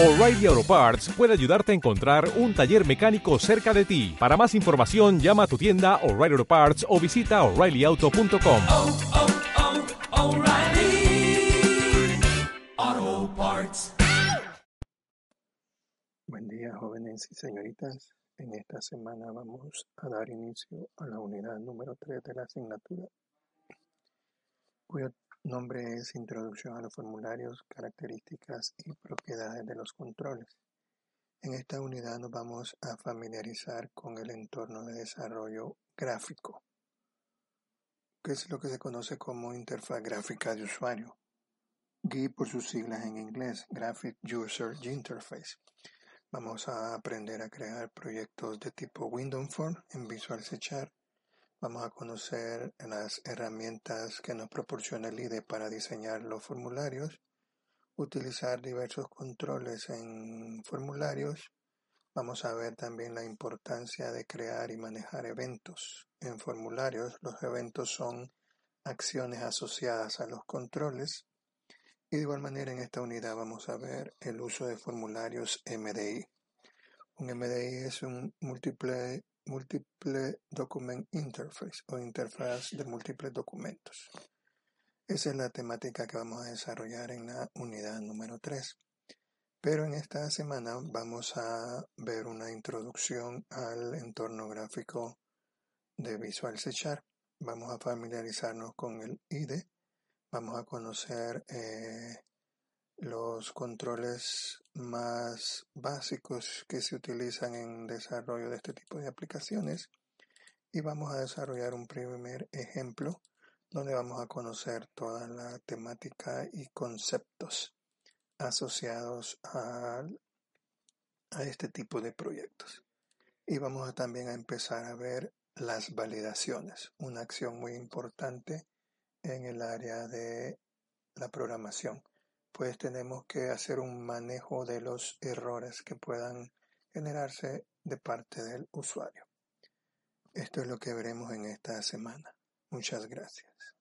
O'Reilly Auto Parts puede ayudarte a encontrar un taller mecánico cerca de ti. Para más información, llama a tu tienda O'Reilly Auto Parts o visita oreillyauto.com. oh, oh, Parts. Buen día, jóvenes y señoritas. En esta semana vamos a dar inicio a la unidad número 3 de la asignatura, cuyo nombre es Introducción a los formularios, características y propiedades de los controles. En esta unidad nos vamos a familiarizar con el entorno de desarrollo gráfico, que es lo que se conoce como interfaz gráfica de usuario. GUI por sus siglas en inglés, Graphic User Interface. Vamos a aprender a crear proyectos de tipo Windows Form en Visual C. Vamos a conocer las herramientas que nos proporciona el IDE para diseñar los formularios, utilizar diversos controles en formularios. Vamos a ver también la importancia de crear y manejar eventos en formularios. Los eventos son acciones asociadas a los controles. Y de igual manera en esta unidad vamos a ver el uso de formularios MDI. Un MDI es un múltiple, múltiple document interface o interfaz de múltiples documentos. Esa es la temática que vamos a desarrollar en la unidad número 3. Pero en esta semana vamos a ver una introducción al entorno gráfico de Visual C. Vamos a familiarizarnos con el IDE vamos a conocer eh, los controles más básicos que se utilizan en desarrollo de este tipo de aplicaciones y vamos a desarrollar un primer ejemplo donde vamos a conocer toda la temática y conceptos asociados a, a este tipo de proyectos. Y vamos a también a empezar a ver las validaciones, una acción muy importante en el área de la programación, pues tenemos que hacer un manejo de los errores que puedan generarse de parte del usuario. Esto es lo que veremos en esta semana. Muchas gracias.